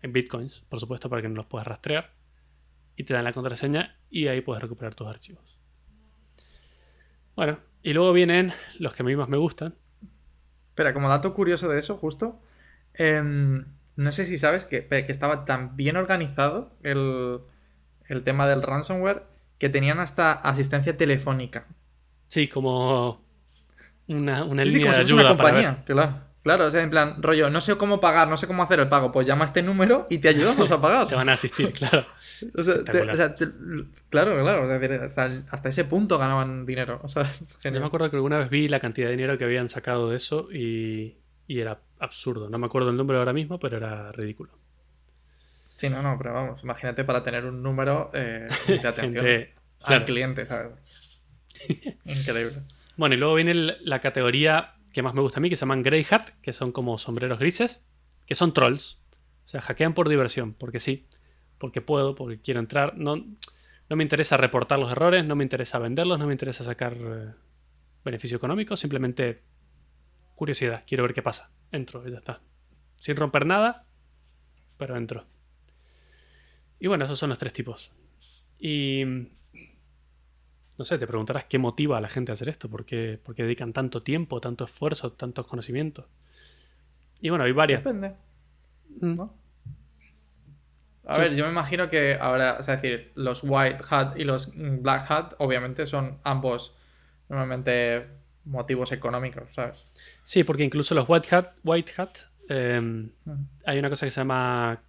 en bitcoins, por supuesto, para que no los puedas rastrear. Y te dan la contraseña y ahí puedes recuperar tus archivos. Bueno, y luego vienen los que a mí más me gustan. Espera, como dato curioso de eso, justo. Em, no sé si sabes que, que, estaba tan bien organizado el, el tema del ransomware que tenían hasta asistencia telefónica. Sí, como una, una línea de ayuda. Una compañía, claro. Claro, o sea, en plan, rollo, no sé cómo pagar, no sé cómo hacer el pago, pues llama a este número y te ayudamos a pagar. te van a asistir, claro. o sea, claro, claro, hasta, ese punto ganaban dinero. O sea, Yo me acuerdo que alguna vez vi la cantidad de dinero que habían sacado de eso y, y era absurdo. No me acuerdo el número ahora mismo, pero era ridículo. Sí, no, no, pero vamos, imagínate para tener un número eh, de atención al cliente, ¿sabes? Increíble. Bueno, y luego viene la categoría que más me gusta a mí, que se llaman Grey Hat, que son como sombreros grises, que son trolls. O sea, hackean por diversión, porque sí, porque puedo, porque quiero entrar. No, no me interesa reportar los errores, no me interesa venderlos, no me interesa sacar eh, beneficio económico, simplemente curiosidad, quiero ver qué pasa. Entro y ya está. Sin romper nada, pero entro. Y bueno, esos son los tres tipos. Y no sé, te preguntarás qué motiva a la gente a hacer esto, por qué, dedican tanto tiempo, tanto esfuerzo, tantos conocimientos. Y bueno, hay varias. Depende. Mm. A ver, yo me imagino que ahora, o sea, decir, los white hat y los black hat, obviamente son ambos normalmente motivos económicos, ¿sabes? Sí, porque incluso los white hat, white hat, em, hay una cosa que se llama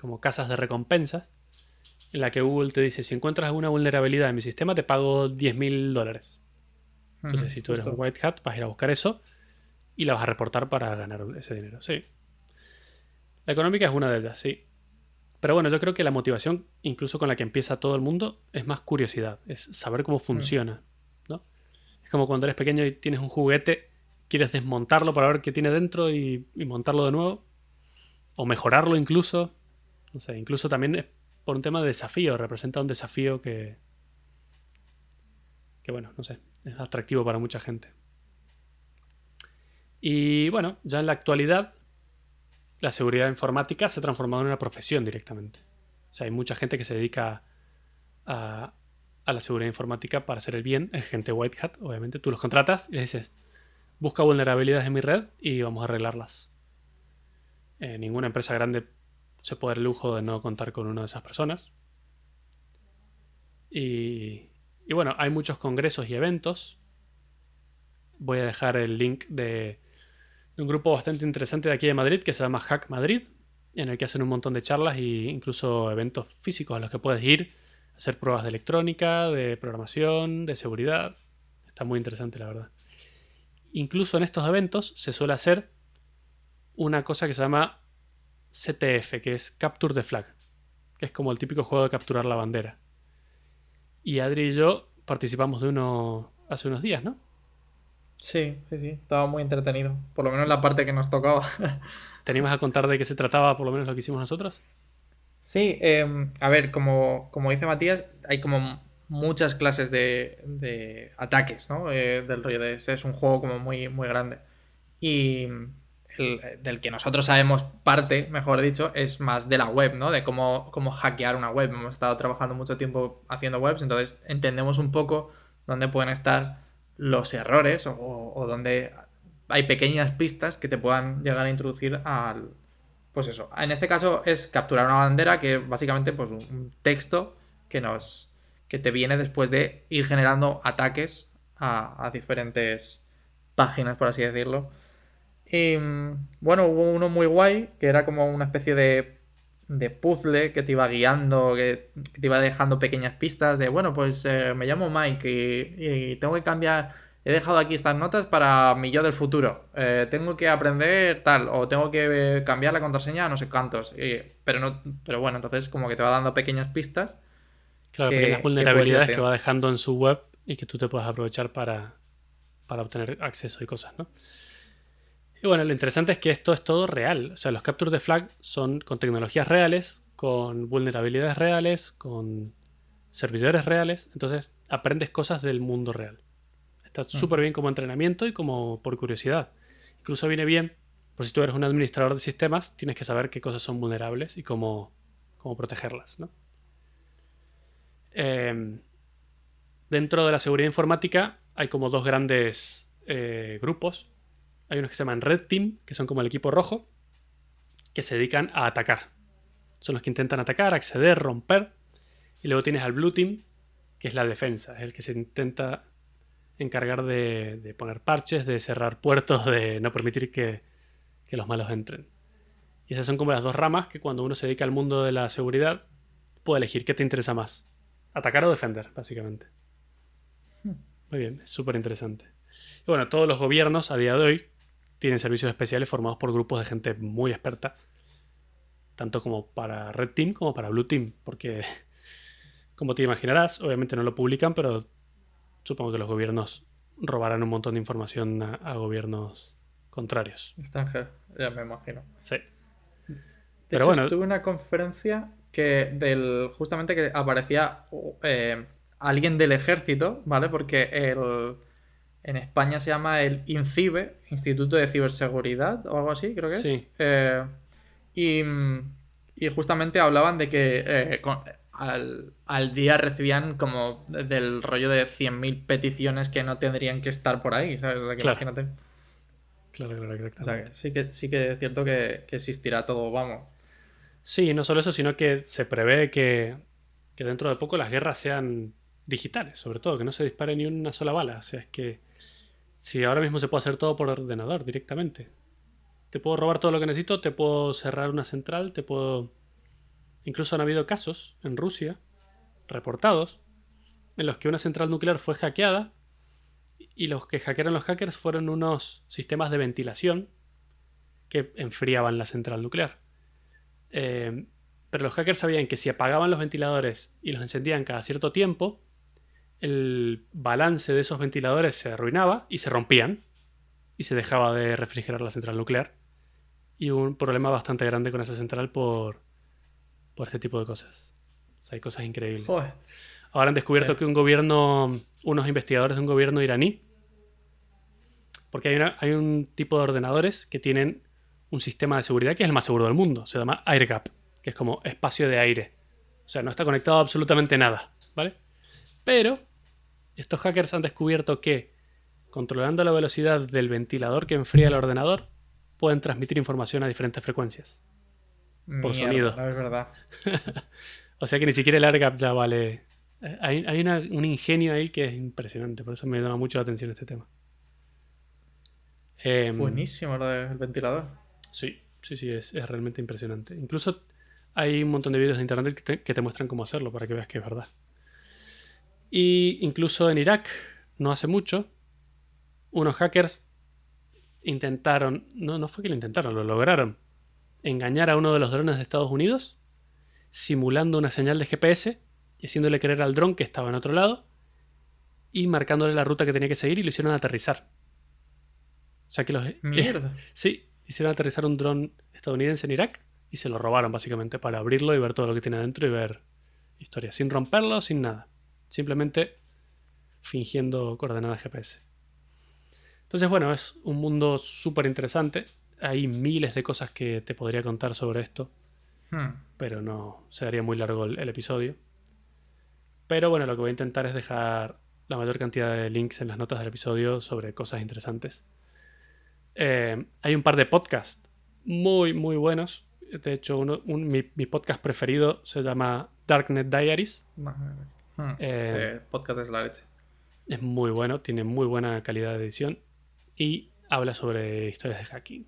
como casas de recompensas, en la que Google te dice, si encuentras alguna vulnerabilidad en mi sistema, te pago 10.000 dólares. Entonces, si tú eres un white hat, vas a ir a buscar eso y la vas a reportar para ganar ese dinero. Sí. La económica es una de ellas, sí. Pero bueno, yo creo que la motivación, incluso con la que empieza todo el mundo, es más curiosidad, es saber cómo funciona. ¿no? Es como cuando eres pequeño y tienes un juguete, quieres desmontarlo para ver qué tiene dentro y, y montarlo de nuevo. O mejorarlo incluso. No sé, incluso también por un tema de desafío, representa un desafío que, que bueno, no sé, es atractivo para mucha gente. Y bueno, ya en la actualidad, la seguridad informática se ha transformado en una profesión directamente. O sea, hay mucha gente que se dedica a, a la seguridad informática para hacer el bien. Es gente white hat, obviamente. Tú los contratas y les dices, busca vulnerabilidades en mi red y vamos a arreglarlas. Eh, ninguna empresa grande se puede dar el lujo de no contar con una de esas personas. Y, bueno, hay muchos congresos y eventos. Voy a dejar el link de, un grupo bastante interesante de aquí de Madrid que se llama Hack Madrid, en el que hacen un montón de charlas e incluso eventos físicos a los que puedes ir, hacer pruebas de electrónica, de programación, de seguridad. Está muy interesante, la verdad. Incluso en estos eventos se suele hacer una cosa que se llama CTF, que es Capture the Flag, que es como el típico juego de capturar la bandera. Y Adri y yo participamos de uno hace unos días, ¿no? Sí, sí, sí, estaba muy entretenido, por lo menos la parte que nos tocaba. ¿Teníamos a contar de qué se trataba, por lo menos lo que hicimos nosotros? Sí, em, a ver, como, como dice Matías, hay como muchas clases de, ataques, ¿no? Eh, del rollo de ese es un juego como muy, muy grande. Y del que nosotros sabemos parte, mejor dicho, es más de la web, ¿no? De cómo, cómo hackear una web. Hemos estado trabajando mucho tiempo haciendo webs, entonces entendemos un poco dónde pueden estar los errores o, dónde hay pequeñas pistas que te puedan llegar a introducir al... Pues eso, en este caso es capturar una bandera que básicamente pues un texto que nos que te viene después de ir generando ataques a, diferentes páginas, por así decirlo. Y bueno, hubo uno muy guay, que era como una especie de, de puzzle que te iba guiando, que, te iba dejando pequeñas pistas de, bueno, pues eh, me llamo Mike y, tengo que cambiar, he dejado aquí estas notas para mi yo del futuro, eh, tengo que aprender tal, o tengo que cambiar la contraseña a no sé cuántos, pero, no, pero bueno, entonces como que te va dando pequeñas pistas Claro, pequeñas vulnerabilidades que, va dejando en su web y que tú te puedes aprovechar para, obtener acceso y cosas, ¿no? Y bueno, lo interesante es que esto es todo real. O sea, los captures de flag son con tecnologías reales, con vulnerabilidades reales, con servidores reales. Entonces, aprendes cosas del mundo real. Está súper bien como entrenamiento y como por curiosidad. Incluso viene bien, por si tú eres un administrador de sistemas, tienes que saber qué cosas son vulnerables y cómo, cómo protegerlas, ¿no? Em, dentro de la seguridad informática hay como dos grandes eh, grupos. Hay unos que se llaman Red Team, que son como el equipo rojo, que se dedican a atacar. Son los que intentan atacar, acceder, romper. Y luego tienes al Blue Team, que es la defensa, es el que se intenta encargar de, poner parches, de cerrar puertos, de no permitir que, que los malos entren. Y esas son como las dos ramas que cuando uno se dedica al mundo de la seguridad puede elegir qué te interesa más. Atacar o defender, básicamente. Muy bien, es súper interesante. Y bueno, todos los gobiernos a día de hoy tienen servicios especiales formados por grupos de gente muy experta, tanto como para Red Team como para Blue Team, porque, como te imaginarás, obviamente no lo publican, pero supongo que los gobiernos robarán un montón de información a, gobiernos contrarios. Extranjeros, ya me imagino. Sí. pero bueno, tuve una conferencia que del justamente que aparecía eh, alguien del ejército, ¿vale? Porque el, en España se llama el INCIBE, Instituto de Ciberseguridad o algo así, creo que es. Eh, y, y, justamente hablaban de que eh, al, día recibían como del rollo de 100.000 peticiones que no tendrían que estar por ahí, ¿sabes? claro. Imagínate. Claro, claro, exacto. O sea, que sí que, sí que es cierto que, que existirá todo, vamos. Sí, no solo eso, sino que se prevé que, dentro de poco las guerras sean digitales, sobre todo, que no se dispare ni una sola bala. O sea, es que si ahora mismo se puede hacer todo por ordenador directamente. Te puedo robar todo lo que necesito, te puedo cerrar una central, te puedo... Incluso han habido casos en Rusia, reportados, en los que una central nuclear fue hackeada y los que hackearon los hackers fueron unos sistemas de ventilación que enfriaban la central nuclear. Eh, pero los hackers sabían que si apagaban los ventiladores y los encendían cada cierto tiempo, el balance de esos ventiladores se arruinaba y se rompían y se dejaba de refrigerar la central nuclear. Y un problema bastante grande con esa central por, por este tipo de cosas. hay cosas increíbles. Ahora han descubierto que un gobierno, unos investigadores de un gobierno iraní, porque hay, hay un tipo de ordenadores que tienen un sistema de seguridad que es el más seguro del mundo. Se llama AirGap, que es como espacio de aire. O sea, no está conectado a absolutamente nada, ¿vale? Pero estos hackers han descubierto que, controlando la velocidad del ventilador que enfría el ordenador, pueden transmitir información a diferentes frecuencias. Por sonido. No es verdad. o sea que ni siquiera el AirGap ya vale, Eh, hay, un ingenio ahí que es impresionante, por eso me llama mucho la atención este tema. Em, buenísimo lo del ventilador. Sí, sí, sí, es, realmente impresionante. Incluso hay un montón de vídeos de internet que te, muestran cómo hacerlo para que veas que es verdad. Y incluso en Irak, no hace mucho, unos hackers intentaron, no, no fue que lo intentaron, lo lograron, engañar a uno de los drones de Estados Unidos, simulando una señal de GPS y haciéndole creer al dron que estaba en otro lado y marcándole la ruta que tenía que seguir y lo hicieron aterrizar. O sea que los... Mierda. sí, hicieron aterrizar un dron estadounidense en Irak y se lo robaron básicamente para abrirlo y ver todo lo que tiene adentro y ver historia, sin romperlo, sin nada. Simplemente fingiendo coordenadas GPS. Entonces, bueno, es un mundo súper interesante. Hay miles de cosas que te podría contar sobre esto. Hmm. Pero no, se daría muy largo el episodio. Pero bueno, lo que voy a intentar es dejar la mayor cantidad de links en las notas del episodio sobre cosas interesantes. Eh, hay un par de podcasts muy, muy buenos. De hecho, uno, mi, podcast preferido se llama Darknet Diaries. Hmm. Eh, podcast es la leche. Es muy bueno, tiene muy buena calidad de edición y habla sobre historias de hacking.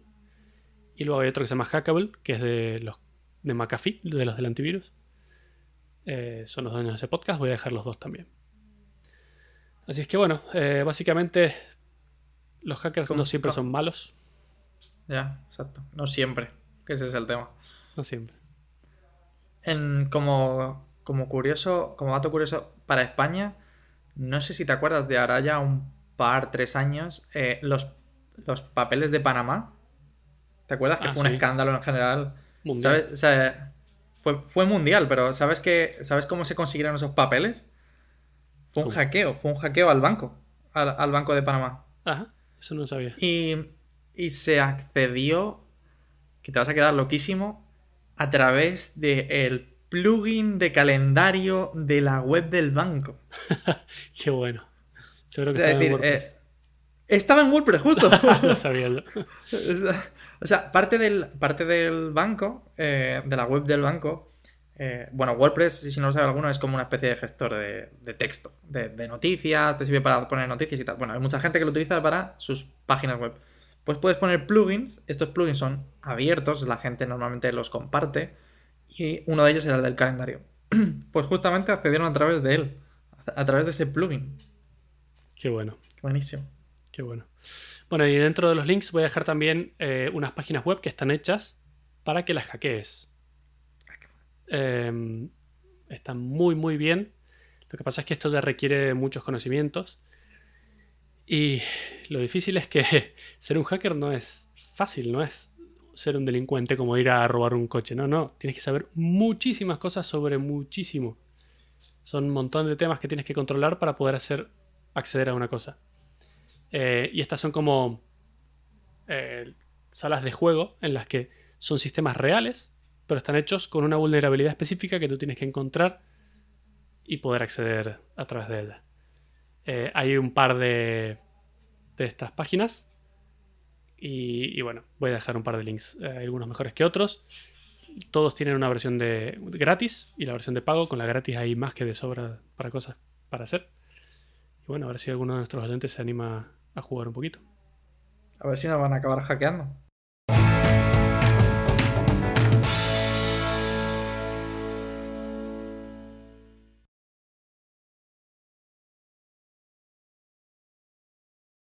Y luego hay otro que se llama Hackable, que es de los de McAfee, de los del antivirus. Eh, son los dueños de ese podcast, voy a dejar los dos también. Así es que bueno, eh, básicamente los hackers no siempre son malos. Ya, exacto. No siempre, que ese es el tema. No siempre. En, como, como curioso, como dato curioso, para España, no sé si te acuerdas de ahora ya un par, tres años, eh, los, los papeles de Panamá. ¿Te acuerdas que ah, fue un escándalo en general? ¿Sabes? O sea, fue, mundial, pero ¿sabes, ¿sabes cómo se consiguieron esos papeles? Fue un hackeo, fue un hackeo al banco, al, Banco de Panamá. Ajá, eso no sabía. Y, y se accedió, que te vas a quedar loquísimo, a través del plugin de calendario de la web del banco. Qué bueno. Seguro que es decir, eh, estaba en WordPress, justo. Lo sabía O sea, parte del, parte del banco, eh, de la web del banco, eh, bueno, WordPress, si no lo sabe alguno, es como una especie de gestor de, texto, de, noticias, te sirve para poner noticias y tal. Bueno, hay mucha gente que lo utiliza para sus páginas web. Pues puedes poner plugins, estos plugins son abiertos, la gente normalmente los comparte, y uno de ellos era el del calendario. Pues justamente accedieron a través de él, a través de ese plugin. Qué bueno. Buenísimo. Qué bueno. Bueno, y dentro de los links voy a dejar también eh, unas páginas web que están hechas para que las hackees. Em, están muy, muy bien. Lo que pasa es que esto ya requiere muchos conocimientos. Y lo difícil es que ser un hacker no es fácil, no es ser un delincuente como ir a robar un coche. No, no. Tienes que saber muchísimas cosas sobre muchísimo. Son un montón de temas que tienes que controlar para poder hacer acceder a una cosa. Eh, y estas son como eh, salas de juego en las que son sistemas reales, pero están hechos con una vulnerabilidad específica que tú tienes que encontrar y poder acceder a través de ella. Eh, hay un par de, de estas páginas y, bueno, voy a dejar un par de links, algunos mejores que otros. Todos tienen una versión de gratis y la versión de pago. Con la gratis hay más que de sobra para cosas para hacer. Y bueno, a ver si alguno de nuestros oyentes se anima a jugar un poquito. A ver si nos van a acabar hackeando.